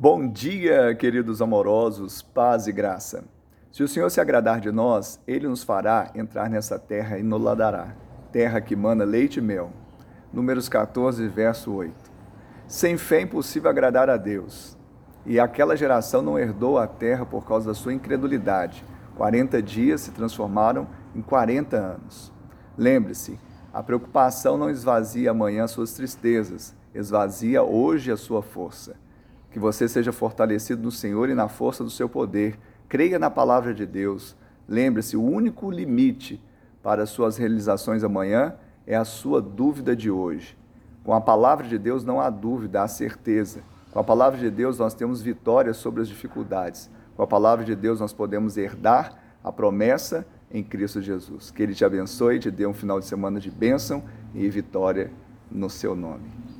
Bom dia, queridos amorosos, paz e graça. Se o Senhor se agradar de nós, ele nos fará entrar nessa terra e nos ladará, terra que mana leite e mel. Números 14, verso 8. Sem fé é impossível agradar a Deus. E aquela geração não herdou a terra por causa da sua incredulidade. 40 dias se transformaram em 40 anos. Lembre-se, a preocupação não esvazia amanhã suas tristezas, esvazia hoje a sua força. Que você seja fortalecido no Senhor e na força do seu poder. Creia na palavra de Deus. Lembre-se, o único limite para as suas realizações amanhã é a sua dúvida de hoje. Com a palavra de Deus não há dúvida, há certeza. Com a palavra de Deus nós temos vitória sobre as dificuldades. Com a palavra de Deus nós podemos herdar a promessa em Cristo Jesus. Que Ele te abençoe te dê um final de semana de bênção e vitória no seu nome.